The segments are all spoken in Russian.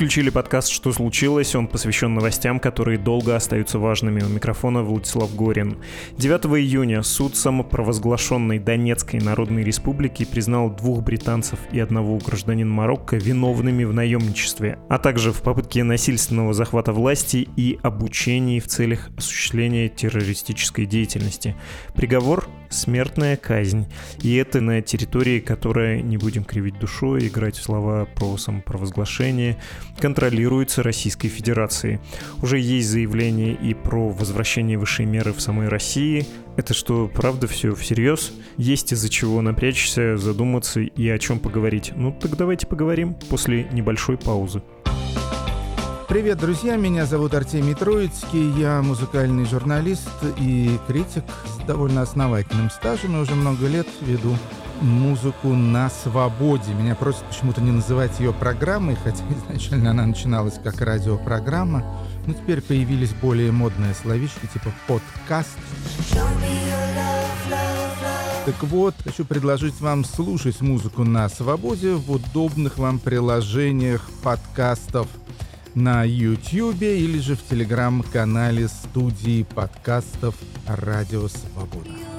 Включили подкаст «Что случилось?». Он посвящен новостям, которые долго остаются важными. У микрофона Владислав Горин. 9 июня суд самопровозглашенной Донецкой Народной Республики признал двух британцев и одного гражданина Марокко виновными в наемничестве, а также в попытке насильственного захвата власти и обучении в целях осуществления террористической деятельности. Приговор смертная казнь. И это на территории, которая, не будем кривить душой, играть в слова про самопровозглашение, контролируется Российской Федерацией. Уже есть заявление и про возвращение высшей меры в самой России. Это что, правда все всерьез? Есть из-за чего напрячься, задуматься и о чем поговорить. Ну так давайте поговорим после небольшой паузы. Привет, друзья! Меня зовут Артемий Троицкий. Я музыкальный журналист и критик с довольно основательным стажем. И уже много лет веду музыку на свободе. Меня просят почему-то не называть ее программой, хотя изначально она начиналась как радиопрограмма. Но теперь появились более модные словечки типа подкаст. Так вот, хочу предложить вам слушать музыку на свободе в удобных вам приложениях подкастов – на YouTube или же в телеграм-канале студии подкастов «Радио Свобода».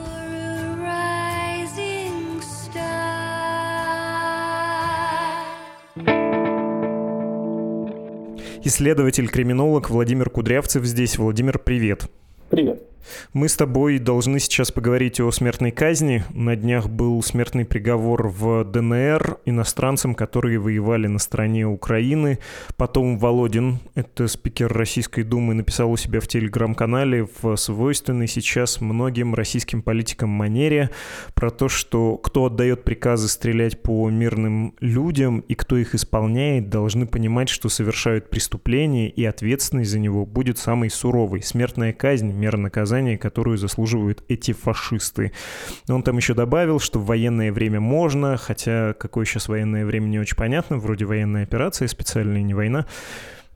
Исследователь-криминолог Владимир Кудрявцев здесь. Владимир, привет. Привет. Мы с тобой должны сейчас поговорить о смертной казни. На днях был смертный приговор в ДНР иностранцам, которые воевали на стороне Украины. Потом Володин, это спикер Российской Думы, написал у себя в телеграм-канале в свойственной сейчас многим российским политикам манере про то, что кто отдает приказы стрелять по мирным людям и кто их исполняет, должны понимать, что совершают преступление и ответственность за него будет самой суровой. Смертная казнь, мера наказания наказание, которую заслуживают эти фашисты. Он там еще добавил, что в военное время можно, хотя какое сейчас военное время не очень понятно, вроде военная операция специальная, не война.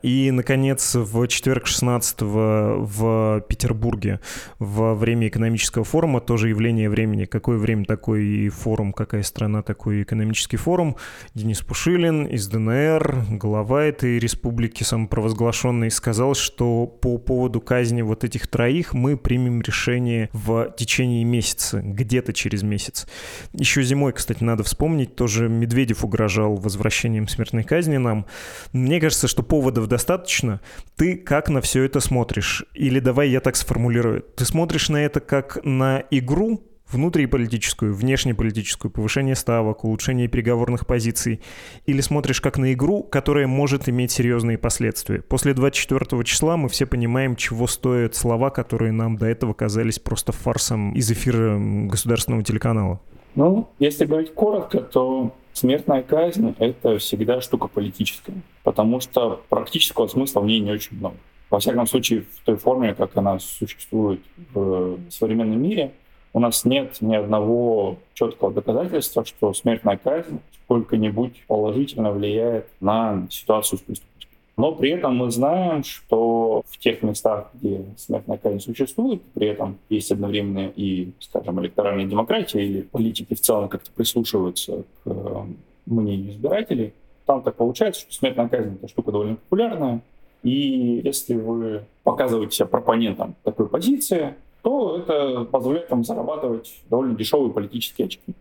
И, наконец, в четверг 16 в Петербурге во время экономического форума, тоже явление времени. Какое время такой форум, какая страна такой экономический форум. Денис Пушилин из ДНР, глава этой республики самопровозглашенной, сказал, что по поводу казни вот этих троих мы примем решение в течение месяца, где-то через месяц. Еще зимой, кстати, надо вспомнить, тоже Медведев угрожал возвращением смертной казни нам. Мне кажется, что поводов достаточно. Ты как на все это смотришь? Или давай я так сформулирую. Ты смотришь на это как на игру, внутриполитическую, внешнеполитическую, повышение ставок, улучшение переговорных позиций, или смотришь как на игру, которая может иметь серьезные последствия. После 24 числа мы все понимаем, чего стоят слова, которые нам до этого казались просто фарсом из эфира государственного телеканала. Ну, если говорить коротко, то смертная казнь — это всегда штука политическая, потому что практического смысла в ней не очень много. Во всяком случае, в той форме, как она существует в современном мире, у нас нет ни одного четкого доказательства, что смертная казнь сколько-нибудь положительно влияет на ситуацию с преступлением. Но при этом мы знаем, что в тех местах, где смертная казнь существует, при этом есть одновременно и, скажем, электоральная демократия или политики в целом как-то прислушиваются к э, мнению избирателей, там так получается, что смертная казнь — это штука довольно популярная, и если вы показываете себя пропонентом такой позиции, то это позволяет вам зарабатывать довольно дешевые политические очки.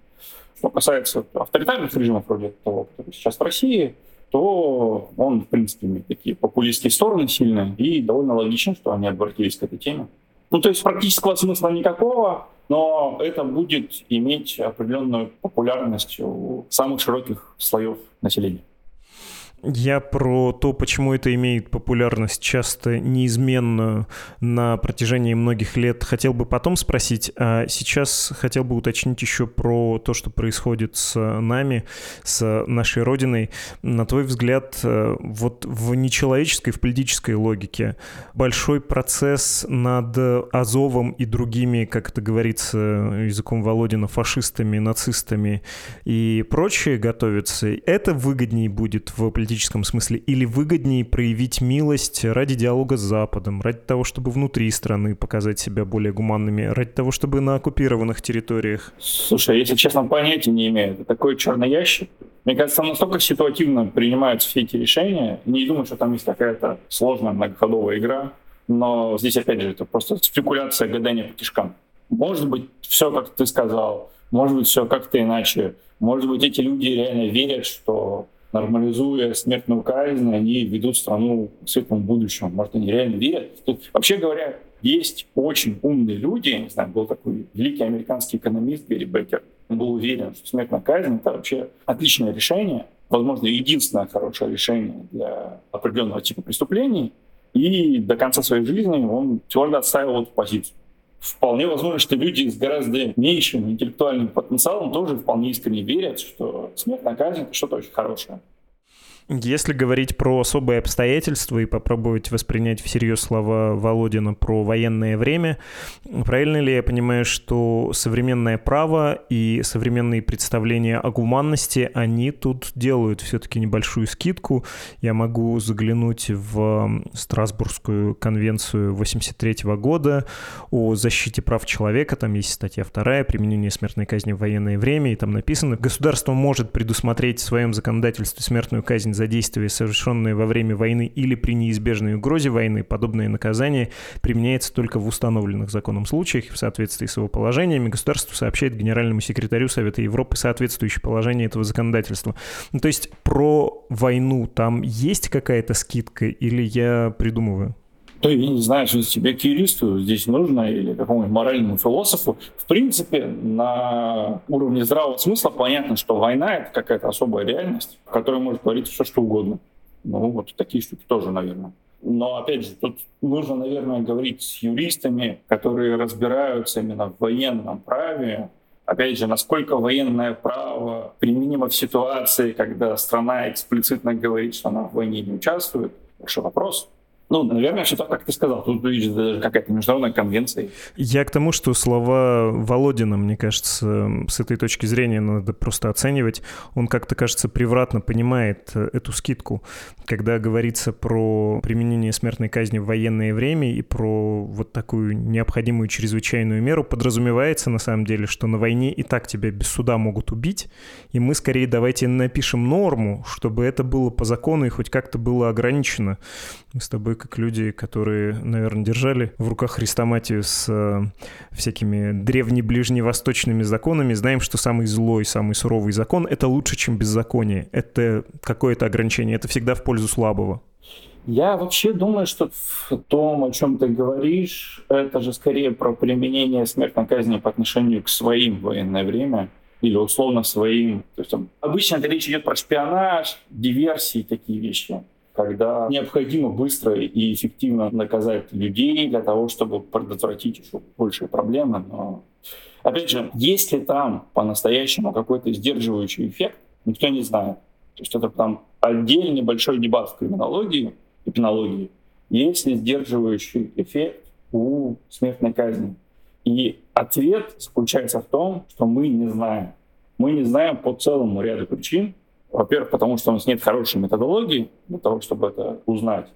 Что касается авторитарных режимов вроде того, который сейчас в России, то он, в принципе, имеет такие популистские стороны сильные, и довольно логично, что они обратились к этой теме. Ну, то есть практического смысла никакого, но это будет иметь определенную популярность у самых широких слоев населения. Я про то, почему это имеет популярность часто неизменную на протяжении многих лет, хотел бы потом спросить, а сейчас хотел бы уточнить еще про то, что происходит с нами, с нашей Родиной. На твой взгляд, э, вот в нечеловеческой, в политической логике большой процесс над Азовом и другими, как это говорится языком Володина, фашистами, нацистами и прочее готовится, это выгоднее будет в политической политическом смысле, или выгоднее проявить милость ради диалога с Западом, ради того, чтобы внутри страны показать себя более гуманными, ради того, чтобы на оккупированных территориях? Слушай, если честно, понятия не имею. Это такой черный ящик. Мне кажется, там настолько ситуативно принимаются все эти решения. Не думаю, что там есть какая-то сложная многоходовая игра. Но здесь, опять же, это просто спекуляция, гадание по кишкам. Может быть, все, как ты сказал, может быть, все как-то иначе. Может быть, эти люди реально верят, что нормализуя смертную казнь, они ведут страну к светлому будущему. Может, они реально верят. Тут, вообще говоря, есть очень умные люди, я не знаю, был такой великий американский экономист Гэри Беккер, он был уверен, что смертная казнь — это вообще отличное решение, возможно, единственное хорошее решение для определенного типа преступлений, и до конца своей жизни он твердо отстаивал эту позицию. Вполне возможно, что люди с гораздо меньшим интеллектуальным потенциалом тоже вполне искренне верят, что смертная казнь — это что-то очень хорошее. Если говорить про особые обстоятельства и попробовать воспринять всерьез слова Володина про военное время, правильно ли я понимаю, что современное право и современные представления о гуманности, они тут делают все-таки небольшую скидку. Я могу заглянуть в Страсбургскую конвенцию 83 года о защите прав человека, там есть статья вторая, применение смертной казни в военное время, и там написано, государство может предусмотреть в своем законодательстве смертную казнь за действия, совершенные во время войны или при неизбежной угрозе войны, подобное наказание применяется только в установленных законом случаях в соответствии с его положениями. Государство сообщает генеральному секретарю Совета Европы соответствующее положение этого законодательства. Ну, то есть про войну там есть какая-то скидка или я придумываю? То я не знаю, что тебе к юристу здесь нужно или какому-нибудь моральному философу. В принципе, на уровне здравого смысла понятно, что война — это какая-то особая реальность, в которой может твориться все, что угодно. Ну, вот такие штуки тоже, наверное. Но, опять же, тут нужно, наверное, говорить с юристами, которые разбираются именно в военном праве, Опять же, насколько военное право применимо в ситуации, когда страна эксплицитно говорит, что она в войне не участвует, большой вопрос. Ну, наверное, все так, как ты сказал. Тут видишь даже какая-то международная конвенция. Я к тому, что слова Володина, мне кажется, с этой точки зрения надо просто оценивать. Он как-то, кажется, превратно понимает э, эту скидку. Когда говорится про применение смертной казни в военное время и про вот такую необходимую чрезвычайную меру, подразумевается на самом деле, что на войне и так тебя без суда могут убить, и мы скорее давайте напишем норму, чтобы это было по закону и хоть как-то было ограничено. Мы с тобой как люди, которые, наверное, держали в руках хрестоматию с э, всякими древне-ближневосточными законами, знаем, что самый злой, самый суровый закон — это лучше, чем беззаконие. Это какое-то ограничение, это всегда в пользу слабого. Я вообще думаю, что в том, о чем ты говоришь, это же скорее про применение смертной казни по отношению к своим в военное время или условно своим. То есть, там, обычно это речь идет про шпионаж, диверсии, такие вещи когда необходимо быстро и эффективно наказать людей для того, чтобы предотвратить еще большие проблемы. Но, опять же, есть ли там по-настоящему какой-то сдерживающий эффект, никто не знает. То есть это там отдельный большой дебат в криминологии и пенологии. Есть ли сдерживающий эффект у смертной казни? И ответ заключается в том, что мы не знаем. Мы не знаем по целому ряду причин, во-первых, потому что у нас нет хорошей методологии для того, чтобы это узнать.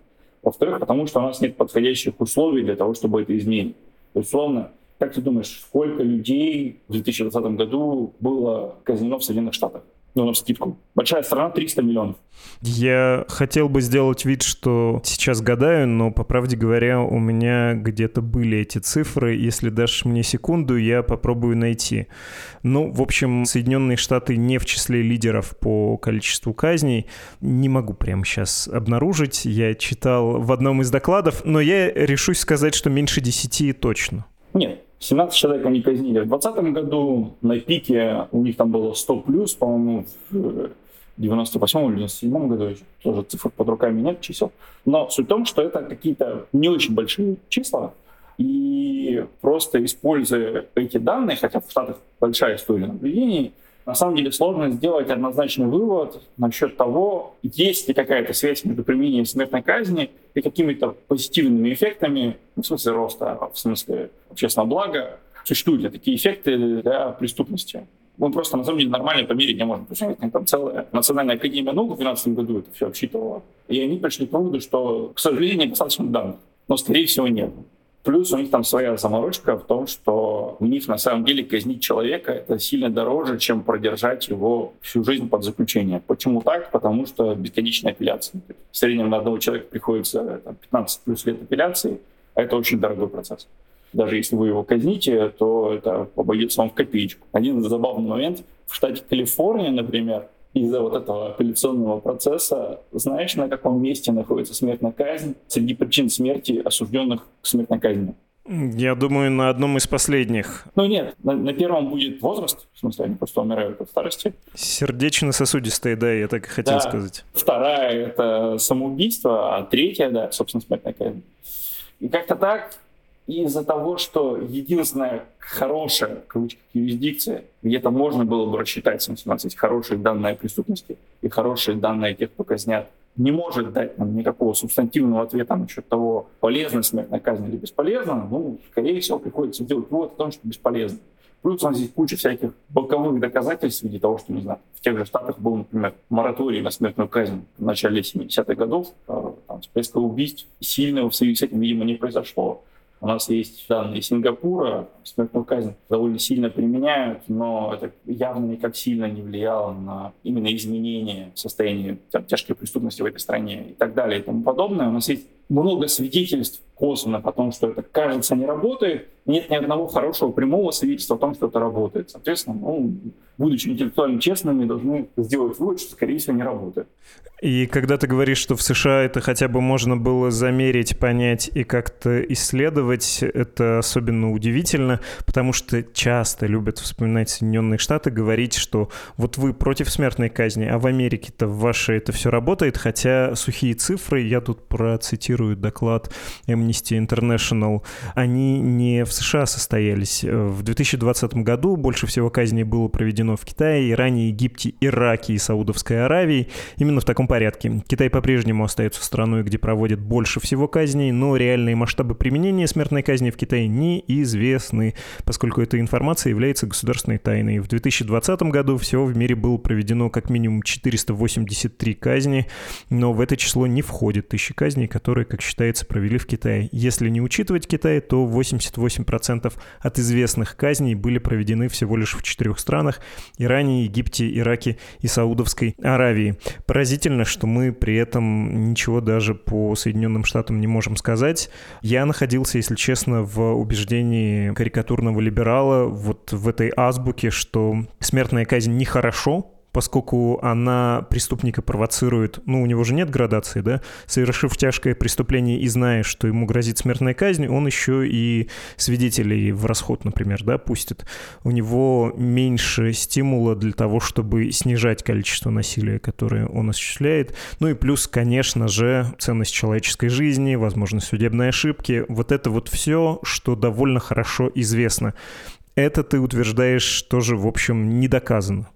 Во-вторых, потому что у нас нет подходящих условий для того, чтобы это изменить. Условно, как ты думаешь, сколько людей в 2020 году было казнено в Соединенных Штатах? Ну, на скидку. Большая страна 300 миллионов. Я хотел бы сделать вид, что сейчас гадаю, но, по правде говоря, у меня где-то были эти цифры. Если дашь мне секунду, я попробую найти. Ну, в общем, Соединенные Штаты не в числе лидеров по количеству казней. Не могу прямо сейчас обнаружить. Я читал в одном из докладов, но я решусь сказать, что меньше 10 точно. Нет, 17 человек они казнили в 2020 году. На пике у них там было 100 плюс, по-моему, в 98 или 97 году, тоже цифр под руками нет, чисел. Но суть в том, что это какие-то не очень большие числа, и просто используя эти данные, хотя в Штатах большая история наблюдений, на самом деле сложно сделать однозначный вывод насчет того, есть ли какая-то связь между применением смертной казни и какими-то позитивными эффектами, в смысле роста, в смысле общественного блага. Существуют ли такие эффекты для преступности? Мы просто, на самом деле, нормально померить не можем. Что там целая национальная академия наук в 2012 году это все обсчитывала. И они пришли к выводу, что, к сожалению, недостаточно данных. Но, скорее всего, нет. Плюс у них там своя заморочка в том, что у них на самом деле казнить человека это сильно дороже, чем продержать его всю жизнь под заключение. Почему так? Потому что бесконечная апелляция. В среднем на одного человека приходится там, 15 плюс лет апелляции, а это очень дорогой процесс. Даже если вы его казните, то это обойдется вам в копеечку. Один забавный момент. В штате Калифорния, например, из-за вот этого апелляционного процесса, знаешь, на каком месте находится смертная казнь среди причин смерти осужденных к смертной казни? Я думаю, на одном из последних. Ну нет, на, на первом будет возраст, в смысле, они просто умирают от старости. Сердечно-сосудистые, да, я так и хотел да. сказать. Вторая — это самоубийство, а третья, да, собственно, смертная казнь. И как-то так из-за того, что единственная хорошая, в кавычках, юрисдикция, где-то можно было бы рассчитать, у нас есть хорошие данные о преступности и хорошие данные тех, кто казнят, не может дать нам никакого субстантивного ответа насчет того, полезна смертная казнь или бесполезна, ну, скорее всего, приходится делать вывод о том, что бесполезно. Плюс у нас здесь куча всяких боковых доказательств в виде того, что, не знаю, в тех же Штатах был, например, мораторий на смертную казнь в начале 70-х годов, э, там, убийств. Сильного в связи с этим, видимо, не произошло. У нас есть данные Сингапура, смертную казнь довольно сильно применяют, но это явно никак сильно не влияло на именно изменение состояния там, тяжкой преступности в этой стране и так далее и тому подобное. У нас есть много свидетельств косвенно о том, что это кажется не работает, нет ни одного хорошего прямого свидетельства о том, что это работает. Соответственно, ну, будучи интеллектуально честными, должны сделать вывод, что, скорее всего, не работает. И когда ты говоришь, что в США это хотя бы можно было замерить, понять и как-то исследовать, это особенно удивительно, потому что часто любят вспоминать Соединенные Штаты, говорить, что вот вы против смертной казни, а в Америке-то в вашей это все работает, хотя сухие цифры, я тут процитирую доклад Amnesty International, они не в США состоялись. В 2020 году больше всего казней было проведено в Китае, Иране, Египте, Ираке и Саудовской Аравии. Именно в таком порядке. Китай по-прежнему остается страной, где проводят больше всего казней, но реальные масштабы применения смертной казни в Китае неизвестны, поскольку эта информация является государственной тайной. В 2020 году всего в мире было проведено как минимум 483 казни, но в это число не входит тысячи казней, которые, как считается, провели в Китае. Если не учитывать Китай, то 88 8% от известных казней были проведены всего лишь в четырех странах – Иране, Египте, Ираке и Саудовской Аравии. Поразительно, что мы при этом ничего даже по Соединенным Штатам не можем сказать. Я находился, если честно, в убеждении карикатурного либерала вот в этой азбуке, что смертная казнь нехорошо, поскольку она преступника провоцирует, ну, у него же нет градации, да, совершив тяжкое преступление и зная, что ему грозит смертная казнь, он еще и свидетелей в расход, например, да, пустит. У него меньше стимула для того, чтобы снижать количество насилия, которое он осуществляет. Ну и плюс, конечно же, ценность человеческой жизни, возможность судебной ошибки. Вот это вот все, что довольно хорошо известно. Это ты утверждаешь тоже, в общем, не доказано.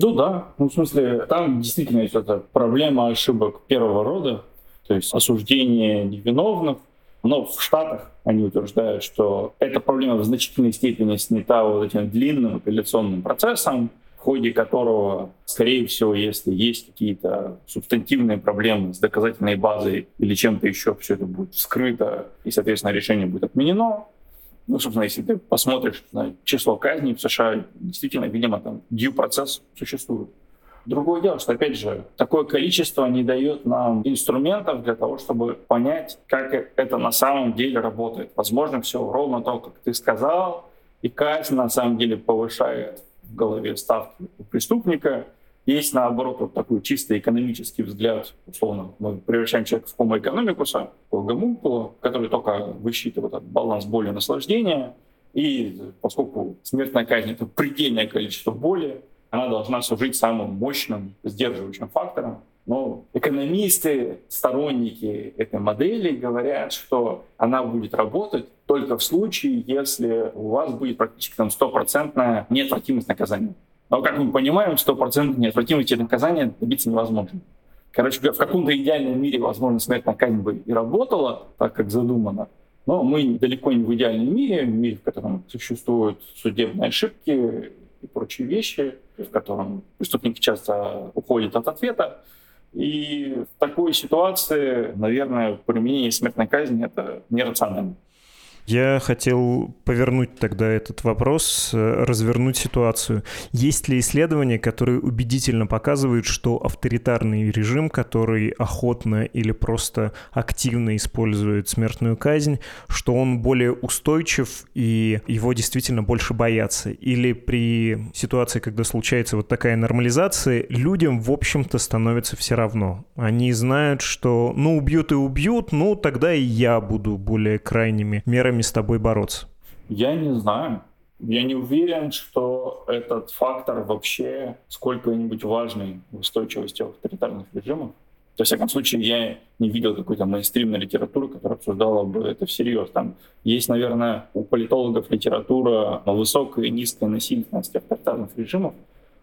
Ну да, ну в смысле, там действительно есть эта проблема ошибок первого рода, то есть осуждение невиновных, но в Штатах они утверждают, что эта проблема в значительной степени снята вот этим длинным апелляционным процессом, в ходе которого, скорее всего, если есть какие-то субстантивные проблемы с доказательной базой или чем-то еще, все это будет вскрыто, и, соответственно, решение будет отменено. Ну, собственно, если ты посмотришь на число казней в США, действительно, видимо, там due процесс существует. Другое дело, что, опять же, такое количество не дает нам инструментов для того, чтобы понять, как это на самом деле работает. Возможно, все ровно то, как ты сказал, и казнь на самом деле повышает в голове ставки у преступника, есть, наоборот, вот такой чисто экономический взгляд, условно, мы превращаем человека в economicus, гомункула, который только высчитывает этот баланс боли и наслаждения, и поскольку смертная казнь — это предельное количество боли, она должна служить самым мощным сдерживающим фактором. Но экономисты, сторонники этой модели говорят, что она будет работать только в случае, если у вас будет практически там стопроцентная неотвратимость наказания. Но, как мы понимаем, стопроцентной неотвратимости наказания добиться невозможно. Короче говоря, в каком-то идеальном мире, возможно, смертная казнь бы и работала так, как задумано, но мы далеко не в идеальном мире, в мире, в котором существуют судебные ошибки и прочие вещи, в котором преступники часто уходят от ответа. И в такой ситуации, наверное, применение смертной казни — это нерационально. Я хотел повернуть тогда этот вопрос, э, развернуть ситуацию. Есть ли исследования, которые убедительно показывают, что авторитарный режим, который охотно или просто активно использует смертную казнь, что он более устойчив и его действительно больше боятся? Или при ситуации, когда случается вот такая нормализация, людям, в общем-то, становится все равно? Они знают, что, ну, убьют и убьют, ну, тогда и я буду более крайними мерами силами с тобой бороться? Я не знаю. Я не уверен, что этот фактор вообще сколько-нибудь важный в устойчивости авторитарных режимов. Во всяком случае, я не видел какой-то мейнстримной литературы, которая обсуждала бы это всерьез. Там есть, наверное, у политологов литература о высокой и низкой насильственности авторитарных режимов.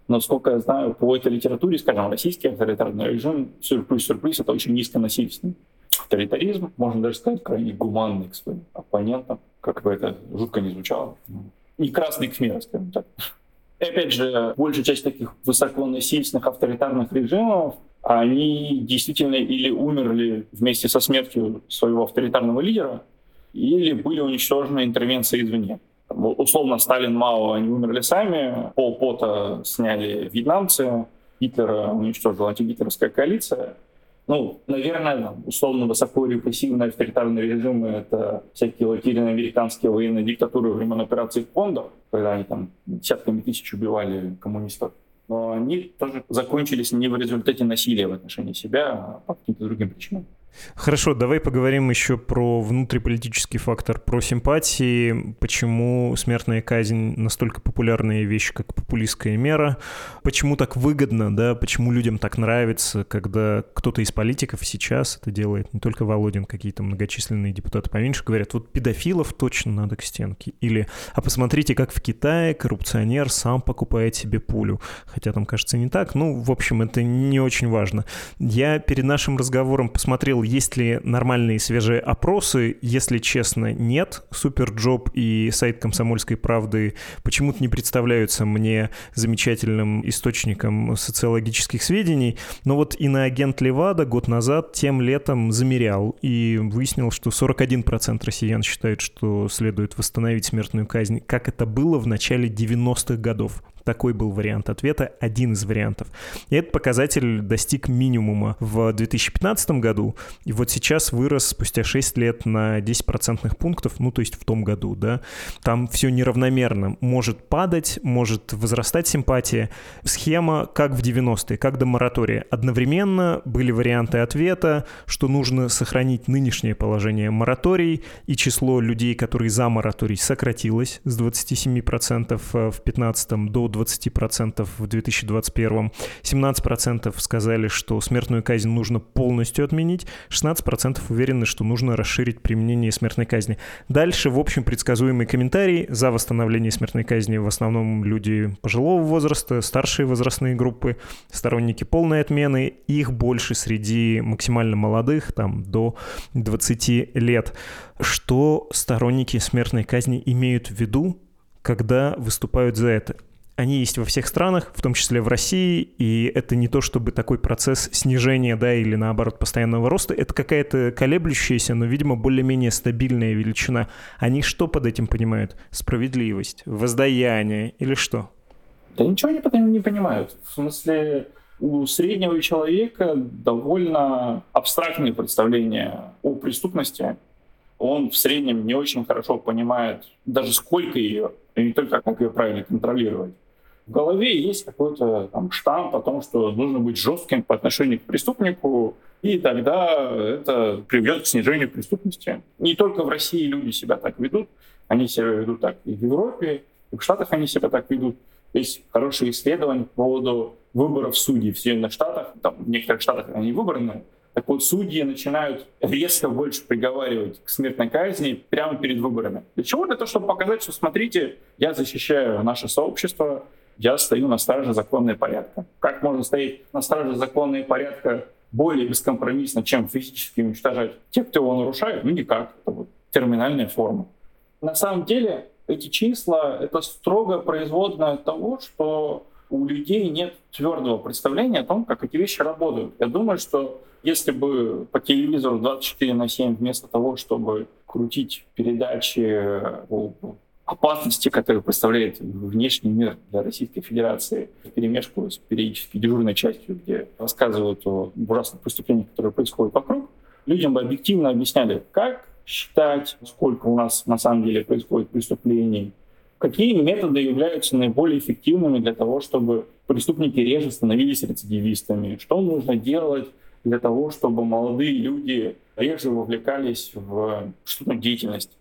Но, сколько я знаю, по этой литературе, скажем, российский авторитарный режим, сюрприз-сюрприз, это очень низконасильственный авторитаризм, можно даже сказать, крайне гуманный к своим оппонентам, как бы это жутко не звучало. Не красный кхмер, скажем так. И опять же, большая часть таких высоконасильственных авторитарных режимов, они действительно или умерли вместе со смертью своего авторитарного лидера, или были уничтожены интервенцией извне. Условно, Сталин, Мао, они умерли сами, Пол Пота сняли вьетнамцы, Гитлера уничтожила антигитлеровская коалиция, ну, наверное, условно высоко репрессивные авторитарные режимы — это всякие латиноамериканские военные диктатуры времен операции Кондор, когда они там десятками тысяч убивали коммунистов. Но они тоже закончились не в результате насилия в отношении себя, а по каким-то другим причинам. Хорошо, давай поговорим еще про внутриполитический фактор, про симпатии, почему смертная казнь настолько популярная вещь, как популистская мера, почему так выгодно, да, почему людям так нравится, когда кто-то из политиков сейчас это делает, не только Володин, какие-то многочисленные депутаты поменьше говорят, вот педофилов точно надо к стенке, или, а посмотрите, как в Китае коррупционер сам покупает себе пулю, хотя там, кажется, не так, ну, в общем, это не очень важно. Я перед нашим разговором посмотрел есть ли нормальные свежие опросы. Если честно, нет. Superjob и сайт «Комсомольской правды» почему-то не представляются мне замечательным источником социологических сведений. Но вот иноагент Левада год назад тем летом замерял и выяснил, что 41% россиян считают, что следует восстановить смертную казнь, как это было в начале 90-х годов. Такой был вариант ответа, один из вариантов. И этот показатель достиг минимума в 2015 году, и вот сейчас вырос спустя 6 лет на 10 процентных пунктов, ну то есть в том году, да. Там все неравномерно. Может падать, может возрастать симпатия. Схема как в 90-е, как до моратория. Одновременно были варианты ответа, что нужно сохранить нынешнее положение мораторий, и число людей, которые за мораторий, сократилось с 27% в 2015 до 20% в 2021. 17% сказали, что смертную казнь нужно полностью отменить. 16% уверены, что нужно расширить применение смертной казни. Дальше, в общем, предсказуемый комментарий. За восстановление смертной казни в основном люди пожилого возраста, старшие возрастные группы, сторонники полной отмены. Их больше среди максимально молодых, там, до 20 лет. Что сторонники смертной казни имеют в виду, когда выступают за это? Они есть во всех странах, в том числе в России, и это не то чтобы такой процесс снижения, да, или наоборот постоянного роста, это какая-то колеблющаяся, но, видимо, более-менее стабильная величина. Они что под этим понимают? Справедливость, воздаяние или что? Да ничего не, не понимают. В смысле, у среднего человека довольно абстрактные представления о преступности. Он в среднем не очень хорошо понимает даже сколько ее, и не только как ее правильно контролировать в голове есть какой-то там штамп о том, что нужно быть жестким по отношению к преступнику, и тогда это приведет к снижению преступности. Не только в России люди себя так ведут, они себя ведут так и в Европе, и в Штатах они себя так ведут. Есть хорошие исследования по поводу выборов судей в Соединенных Штатах. Там, в некоторых штатах они выбраны. Так вот, судьи начинают резко больше приговаривать к смертной казни прямо перед выборами. Для чего? Для того, чтобы показать, что, смотрите, я защищаю наше сообщество, я стою на страже закона порядка. Как можно стоять на страже закона порядка более бескомпромиссно, чем физически уничтожать тех, кто его нарушает? Ну, никак. Это вот терминальная форма. На самом деле, эти числа — это строго производное того, что у людей нет твердого представления о том, как эти вещи работают. Я думаю, что если бы по телевизору 24 на 7 вместо того, чтобы крутить передачи опасности, которые представляет внешний мир для Российской Федерации, перемешку с периодически дежурной частью, где рассказывают о ужасных преступлениях, которые происходят вокруг, людям бы объективно объясняли, как считать, сколько у нас на самом деле происходит преступлений, какие методы являются наиболее эффективными для того, чтобы преступники реже становились рецидивистами, что нужно делать для того, чтобы молодые люди реже вовлекались в что-то деятельность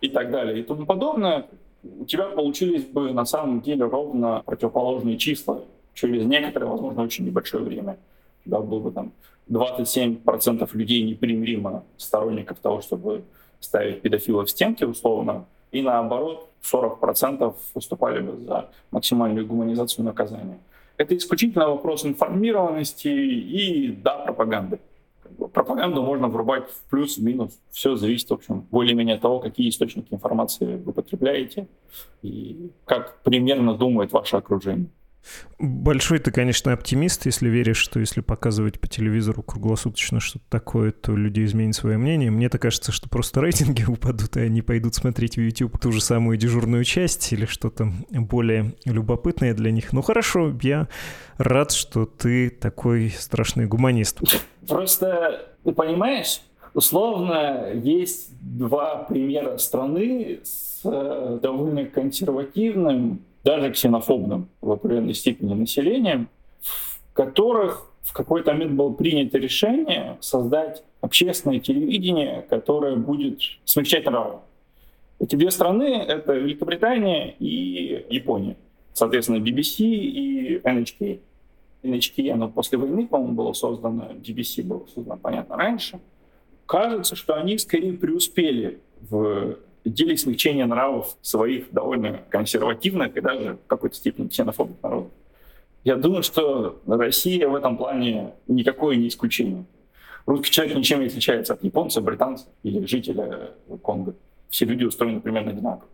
и так далее и тому подобное, у тебя получились бы на самом деле ровно противоположные числа через некоторое, возможно, очень небольшое время. У тебя было бы там 27% людей непримиримо сторонников того, чтобы ставить педофилов в стенки условно, и наоборот 40% выступали бы за максимальную гуманизацию наказания. Это исключительно вопрос информированности и, да, пропаганды. Пропаганду можно врубать в плюс, в минус. Все зависит, в общем, более-менее от того, какие источники информации вы потребляете и как примерно думает ваше окружение. Большой ты, конечно, оптимист, если веришь, что если показывать по телевизору круглосуточно что-то такое, то люди изменят свое мнение. Мне-то кажется, что просто рейтинги упадут, и они пойдут смотреть в YouTube ту же самую дежурную часть или что-то более любопытное для них. Ну хорошо, я рад, что ты такой страшный гуманист. Просто, ты понимаешь, условно есть два примера страны с э, довольно консервативным даже ксенофобным в определенной степени населением, в которых в какой-то момент было принято решение создать общественное телевидение, которое будет смягчать нравы. Эти две страны — это Великобритания и Япония. Соответственно, BBC и NHK. NHK, оно после войны, по-моему, было создано, BBC было создано, понятно, раньше. Кажется, что они скорее преуспели в деле смягчения нравов своих довольно консервативных и даже в какой-то степени ксенофобных народов. Я думаю, что Россия в этом плане никакое не исключение. Русский человек ничем не отличается от японца, британца или жителя Конго. Все люди устроены примерно одинаково.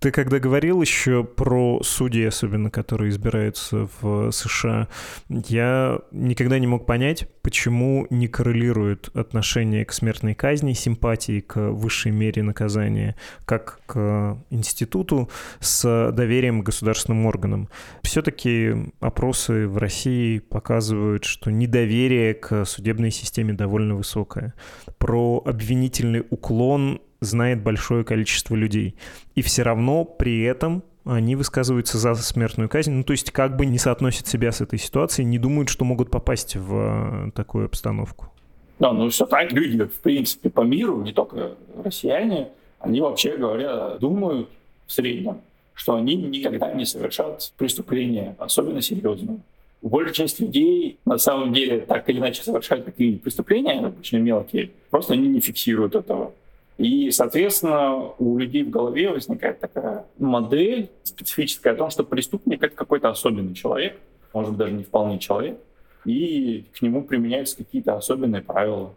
Ты когда говорил еще про судей, особенно которые избираются в США, я никогда не мог понять, почему не коррелирует отношение к смертной казни, симпатии к высшей мере наказания, как к институту, с доверием к государственным органам. Все-таки опросы в России показывают, что недоверие к судебной системе довольно высокое. Про обвинительный уклон знает большое количество людей. И все равно при этом они высказываются за смертную казнь, ну то есть как бы не соотносят себя с этой ситуацией, не думают, что могут попасть в э, такую обстановку. Да, ну все так люди, в принципе, по миру, не только россияне, они вообще говоря думают в среднем, что они никогда не совершат преступления, особенно серьезные. Большая часть людей на самом деле так или иначе совершают какие-нибудь преступления, обычно мелкие, просто они не фиксируют этого. И, соответственно, у людей в голове возникает такая модель специфическая о том, что преступник — это какой-то особенный человек, может быть, даже не вполне человек, и к нему применяются какие-то особенные правила.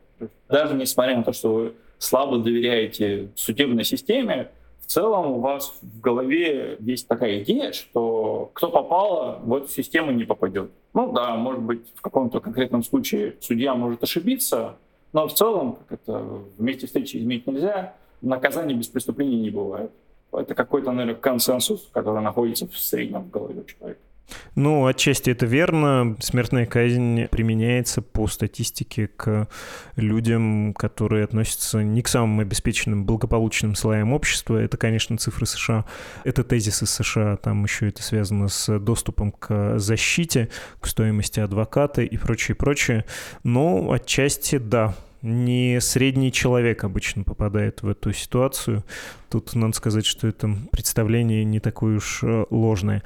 Даже несмотря на то, что вы слабо доверяете судебной системе, в целом у вас в голове есть такая идея, что кто попало, в эту систему не попадет. Ну да, может быть, в каком-то конкретном случае судья может ошибиться, но в целом, как это вместе встречи изменить нельзя, наказания без преступления не бывает. Это какой-то, наверное, консенсус, который находится в среднем в голове человека. Ну, отчасти это верно. Смертная казнь применяется по статистике к людям, которые относятся не к самым обеспеченным, благополучным слоям общества. Это, конечно, цифры США. Это тезисы США. Там еще это связано с доступом к защите, к стоимости адвоката и прочее, прочее. Но отчасти да, не средний человек обычно попадает в эту ситуацию. Тут надо сказать, что это представление не такое уж э, ложное.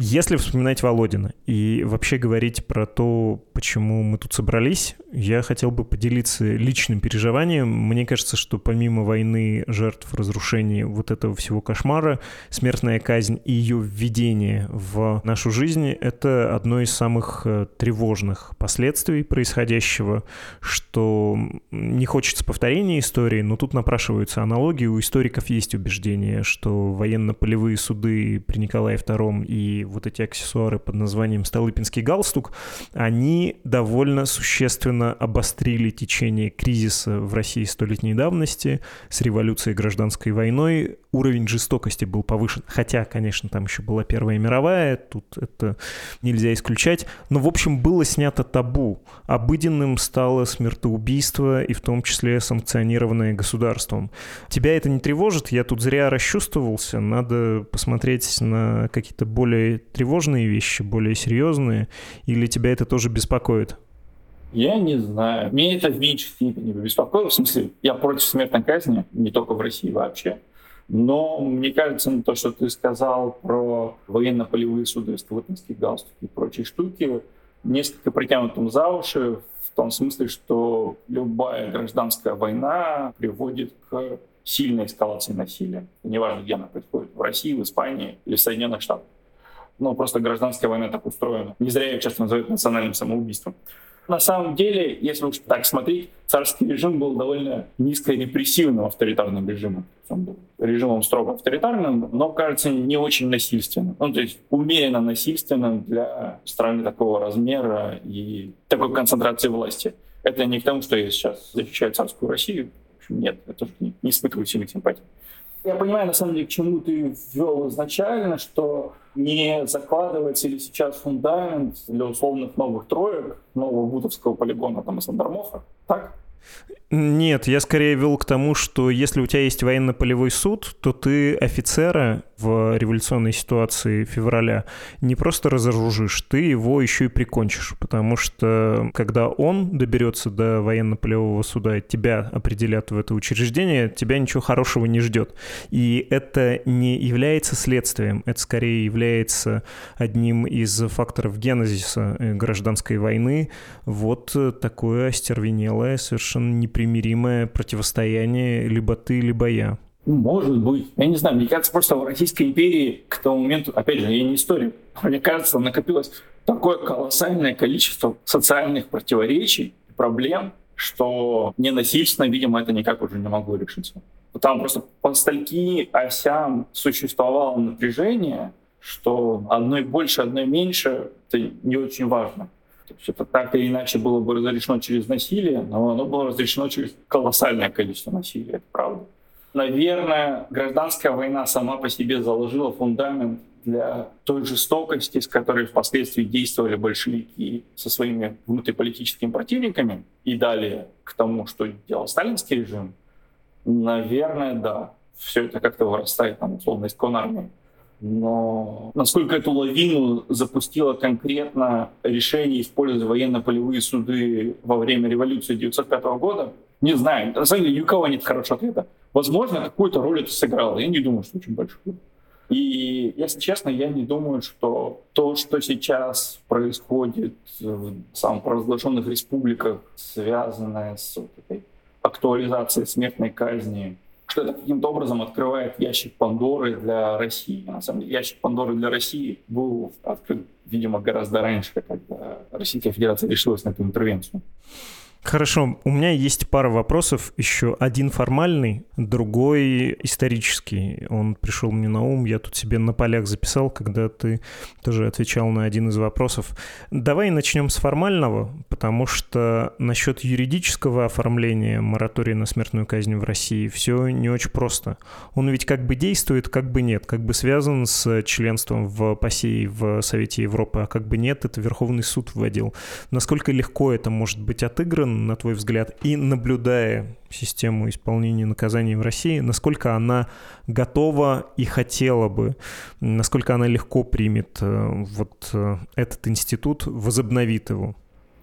Если вспоминать Володина и вообще говорить про то, почему мы тут собрались, я хотел бы поделиться личным переживанием. Мне кажется, что помимо войны, жертв, разрушений вот этого всего кошмара, смертная казнь и ее введение в нашу жизнь — это одно из самых э, тревожных последствий происходящего, что не хочется повторения истории, но тут напрашиваются аналогии. У историков есть убеждение, что военно-полевые суды при Николае II и вот эти аксессуары под названием «Столыпинский галстук», они довольно существенно обострили течение кризиса в России столетней давности с революцией гражданской войной. Уровень жестокости был повышен, хотя, конечно, там еще была Первая мировая, тут это нельзя исключать. Но, в общем, было снято табу. Обыденным стало смертоубийство, и в том числе санкционированное государством. Тебя это не тревожит? Я тут зря расчувствовался. Надо посмотреть на какие-то более тревожные вещи, более серьезные, или тебя это тоже беспокоит? Я не знаю. Меня это в меньшей степени беспокоило. В смысле, я против смертной казни, не только в России вообще. Но мне кажется, то, что ты сказал про военно-полевые суды, столыпинские галстуки и прочие штуки, несколько притянутым за уши в том смысле, что любая гражданская война приводит к сильной эскалации насилия. Неважно, где она происходит, в России, в Испании или в Соединенных Штатах. Ну, просто гражданская война так устроена. Не зря ее часто называют национальным самоубийством. На самом деле, если уж так смотреть, царский режим был довольно низкорепрессивным авторитарным режимом. Он был режимом строго авторитарным, но, кажется, не очень насильственным. Ну, то есть умеренно насильственным для страны такого размера и такой концентрации власти. Это не к тому, что я сейчас защищаю царскую Россию. Нет, я тоже не, не испытываю сильных симпатий. Я понимаю, на самом деле, к чему ты ввел изначально, что не закладывается ли сейчас фундамент для условных новых троек, нового бутовского полигона там из Андермоха, так? Нет, я скорее вел к тому, что если у тебя есть военно-полевой суд, то ты офицера в революционной ситуации февраля не просто разоружишь, ты его еще и прикончишь, потому что когда он доберется до военно-полевого суда, тебя определят в это учреждение, тебя ничего хорошего не ждет. И это не является следствием, это скорее является одним из факторов генезиса э, гражданской войны. Вот такое остервенелое, совершенно неприятное непримиримое противостояние либо ты, либо я? Может быть. Я не знаю, мне кажется, просто в Российской империи к тому моменту, опять же, я не историк, мне кажется, накопилось такое колоссальное количество социальных противоречий, проблем, что ненасильственно, видимо, это никак уже не могло решиться. Там просто по стольки осям существовало напряжение, что одной больше, одной меньше, это не очень важно. То есть это так или иначе было бы разрешено через насилие, но оно было разрешено через колоссальное количество насилия, это правда. Наверное, гражданская война сама по себе заложила фундамент для той жестокости, с которой впоследствии действовали большевики со своими внутриполитическими противниками, и далее к тому, что делал сталинский режим, наверное, да. Все это как-то вырастает, там, условно, из конармии. Но насколько эту лавину запустило конкретно решение использовать военно-полевые суды во время революции 1905 года, не знаю. На самом деле ни у кого нет хорошего ответа. Возможно, какую-то роль это сыграло. Я не думаю, что очень большую. И, если честно, я не думаю, что то, что сейчас происходит в самопровозглашенных республиках, связанное с вот этой актуализацией смертной казни, что это каким-то образом открывает ящик Пандоры для России. На самом деле ящик Пандоры для России был открыт, видимо, гораздо раньше, когда Российская Федерация решилась на эту интервенцию. Хорошо, у меня есть пара вопросов, еще один формальный, другой исторический. Он пришел мне на ум, я тут себе на полях записал, когда ты тоже отвечал на один из вопросов. Давай начнем с формального, потому что насчет юридического оформления моратория на смертную казнь в России все не очень просто. Он ведь как бы действует, как бы нет, как бы связан с членством в ПАСЕ в Совете Европы, а как бы нет, это Верховный суд вводил. Насколько легко это может быть отыграно, на твой взгляд, и наблюдая систему исполнения наказаний в России, насколько она готова и хотела бы, насколько она легко примет э, вот э, этот институт, возобновит его?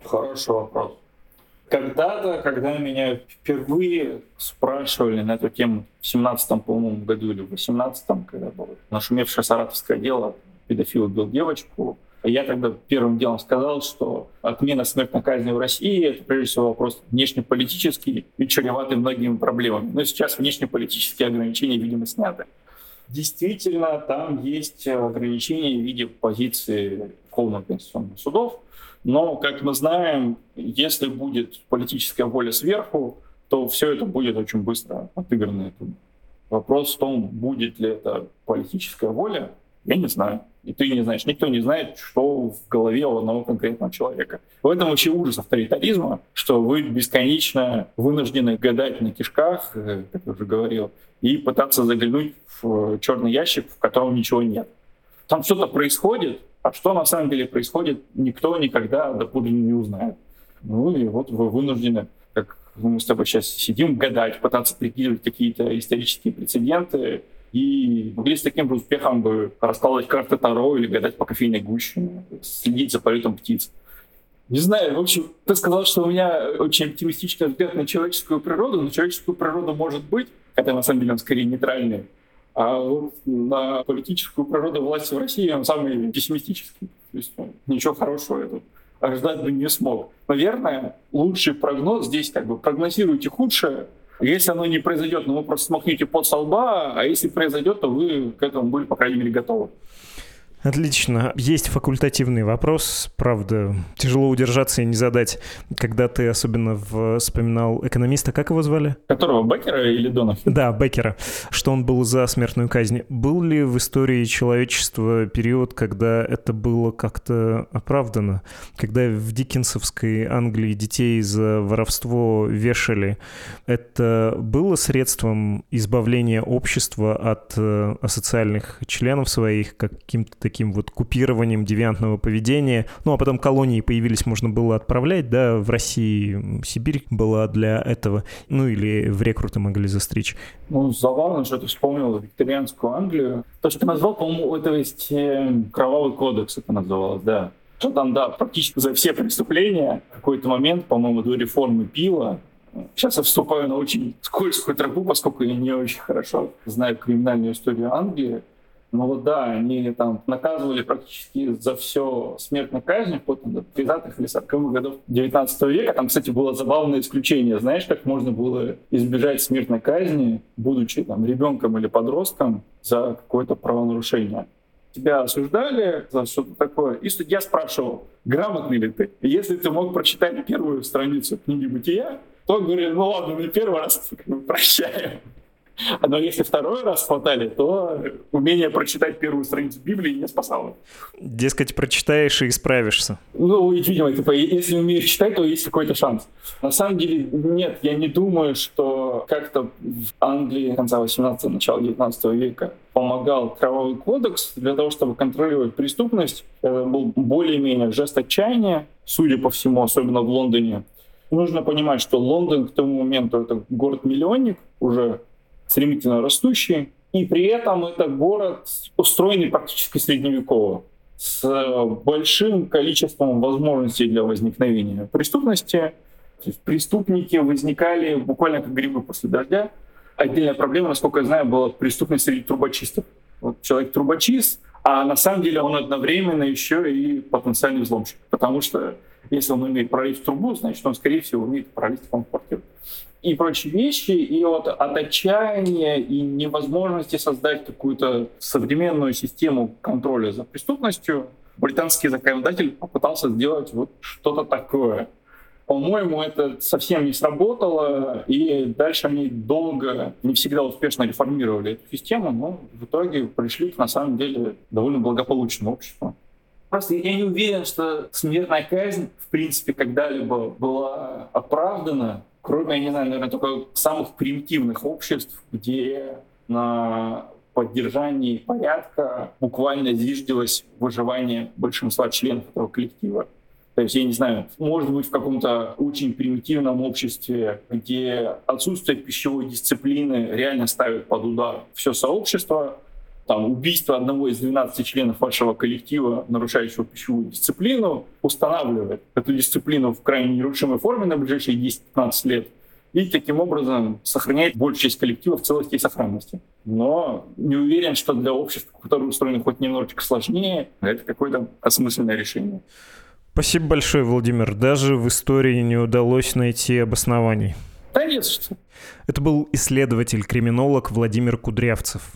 Хороший вопрос. Когда-то, когда меня впервые спрашивали на эту тему в 17 по-моему, году или в 18 когда было нашумевшее саратовское дело педофил убил девочку. Я тогда первым делом сказал, что отмена смертной казни в России — это прежде всего вопрос внешнеполитический и чреватый многими проблемами. Но сейчас внешнеполитические ограничения, видимо, сняты. Действительно, там есть ограничения в виде позиции Верховных конституционных судов, но, как мы знаем, если будет политическая воля сверху, то все это будет очень быстро отыграно. Вопрос в том, будет ли это политическая воля, я не знаю. И ты не знаешь. Никто не знает, что в голове у одного конкретного человека. В этом вообще ужас авторитаризма, что вы бесконечно вынуждены гадать на кишках, э, как я уже говорил, и пытаться заглянуть в черный ящик, в котором ничего нет. Там что-то происходит, а что на самом деле происходит, никто никогда доподлинно не узнает. Ну и вот вы вынуждены, как мы с тобой сейчас сидим, гадать, пытаться прикидывать какие-то исторические прецеденты, и могли с таким же успехом бы раскладывать карты Таро или гадать по кофейной гуще, следить за полетом птиц. Не знаю, в общем, ты сказал, что у меня очень оптимистичный взгляд на человеческую природу, но человеческую природу может быть, хотя на самом деле он скорее нейтральный, а на политическую природу власти в России он самый пессимистический. То есть ну, ничего хорошего тут ожидать бы не смог. Наверное, лучший прогноз здесь как бы прогнозируйте худшее, если оно не произойдет, ну вы просто смахните под со лба, а если произойдет, то вы к этому были, по крайней мере, готовы. Отлично. Есть факультативный вопрос, правда, тяжело удержаться и не задать, когда ты особенно вспоминал экономиста, как его звали? Которого, Беккера или Донахи? Да, Беккера, что он был за смертную казнь. Был ли в истории человечества период, когда это было как-то оправдано? Когда в диккенсовской Англии детей за воровство вешали, это было средством избавления общества от э, асоциальных членов своих, каким-то таким таким вот купированием девиантного поведения. Ну, а потом колонии появились, можно было отправлять, да, в России Сибирь была для этого, ну, или в рекруты могли застричь. Ну, забавно, что ты вспомнил викторианскую Англию. То, что ты назвал, по-моему, это есть э, кровавый кодекс, это называлось, да. Что там, да, практически за все преступления в какой-то момент, по-моему, до реформы пила, Сейчас я вступаю на очень скользкую тропу, поскольку я не очень хорошо знаю криминальную историю Англии. Но вот да, они там наказывали практически за все смертной казнью вплоть до 30-х или 40-х годов 19 века. Там, кстати, было забавное исключение. Знаешь, как можно было избежать смертной казни, будучи там ребенком или подростком за какое-то правонарушение? тебя осуждали за что-то такое, и судья спрашивал, грамотный ли ты. И если ты мог прочитать первую страницу книги «Бытия», то говорил, ну ладно, на первый раз прощаем. Но если второй раз хватали, то умение прочитать первую страницу Библии не спасало. Дескать, прочитаешь и исправишься. Ну, видимо, типа, если умеешь читать, то есть какой-то шанс. На самом деле, нет, я не думаю, что как-то в Англии конца 18 начала 19 века помогал кровавый кодекс для того, чтобы контролировать преступность. Это был более-менее жест отчаяния, судя по всему, особенно в Лондоне. Нужно понимать, что Лондон к тому моменту это город-миллионник уже стремительно растущий, и при этом это город, устроенный практически средневеково, с большим количеством возможностей для возникновения преступности. Преступники возникали буквально как грибы после дождя. Отдельная проблема, насколько я знаю, была преступность среди трубочистов. Вот человек трубочист, а на самом деле он одновременно еще и потенциальный взломщик. Потому что если он умеет пролить трубу, значит, он, скорее всего, умеет пролить вам квартиру и прочие вещи, и вот от отчаяния и невозможности создать какую-то современную систему контроля за преступностью, британский законодатель попытался сделать вот что-то такое. По-моему, это совсем не сработало, и дальше они долго, не всегда успешно реформировали эту систему, но в итоге пришли к, на самом деле, довольно благополучному обществу. Просто я не уверен, что смертная казнь, в принципе, когда-либо была оправдана, кроме, я не знаю, наверное, только самых примитивных обществ, где на поддержании порядка буквально зиждилось выживание большинства членов этого коллектива. То есть, я не знаю, может быть, в каком-то очень примитивном обществе, где отсутствие пищевой дисциплины реально ставит под удар все сообщество, там, убийство одного из 12 членов вашего коллектива, нарушающего пищевую дисциплину, устанавливает эту дисциплину в крайне нерушимой форме на ближайшие 10-15 лет и таким образом сохраняет большую часть коллектива в целости и сохранности. но не уверен, что для общества, которое устроено хоть немножечко сложнее, это какое-то осмысленное решение. Спасибо большое, Владимир. Даже в истории не удалось найти обоснований. Да нет, что. Это был исследователь-криминолог Владимир Кудрявцев.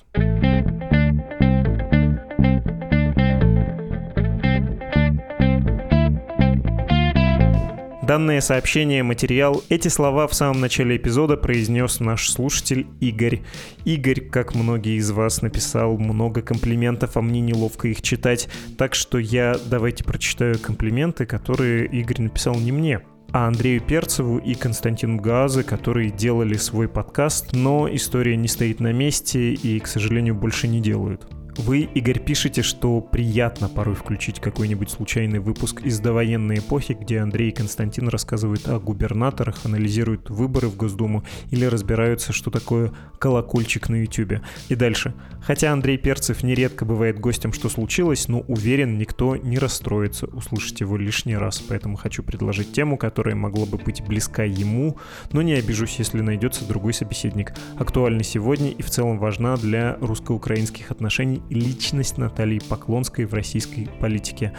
Данное сообщение, материал, эти слова в самом начале эпизода произнес наш слушатель Игорь. Игорь, как многие из вас, написал много комплиментов, а мне неловко их читать, так что я давайте прочитаю комплименты, которые Игорь написал не мне, а Андрею Перцеву и Константину Газы, которые делали свой подкаст, но история не стоит на месте и, к сожалению, больше не делают. Вы, Игорь, пишете, что приятно порой включить какой-нибудь случайный выпуск из довоенной эпохи, где Андрей и Константин рассказывают о губернаторах, анализируют выборы в Госдуму или разбираются, что такое колокольчик на Ютубе. И дальше. Хотя Андрей Перцев нередко бывает гостем, что случилось, но уверен, никто не расстроится услышать его лишний раз. Поэтому хочу предложить тему, которая могла бы быть близка ему, но не обижусь, если найдется другой собеседник. Актуальна сегодня и в целом важна для русско-украинских отношений личность Натальи Поклонской в российской политике.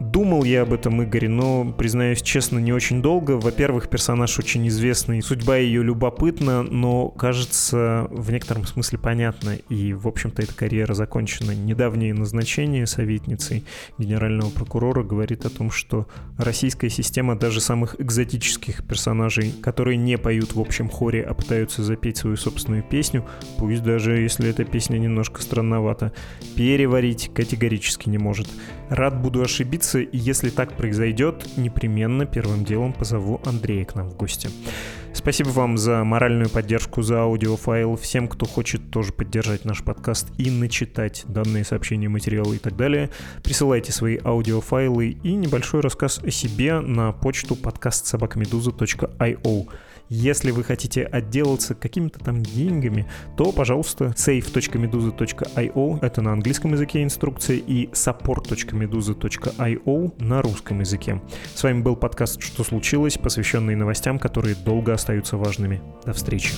Думал я об этом Игоре, но, признаюсь честно, не очень долго. Во-первых, персонаж очень известный, судьба ее любопытна, но, кажется, в некотором смысле понятно, и, в общем-то, эта карьера закончена. Недавнее назначение советницей генерального прокурора говорит о том, что российская система даже самых экзотических персонажей, которые не поют в общем хоре, а пытаются запеть свою собственную песню, пусть даже если эта песня немножко странновата, переварить категорически не может. Рад буду ошибиться, и если так произойдет, непременно первым делом позову Андрея к нам в гости. Спасибо вам за моральную поддержку, за аудиофайл. Всем, кто хочет тоже поддержать наш подкаст и начитать данные сообщения, материалы и так далее, присылайте свои аудиофайлы и небольшой рассказ о себе на почту подкаст собакамедуза.io. Если вы хотите отделаться какими-то там деньгами, то, пожалуйста, save.meduza.io — это на английском языке инструкция, и support.meduza.io на русском языке. С вами был подкаст «Что случилось?», посвященный новостям, которые долго остаются важными. До встречи.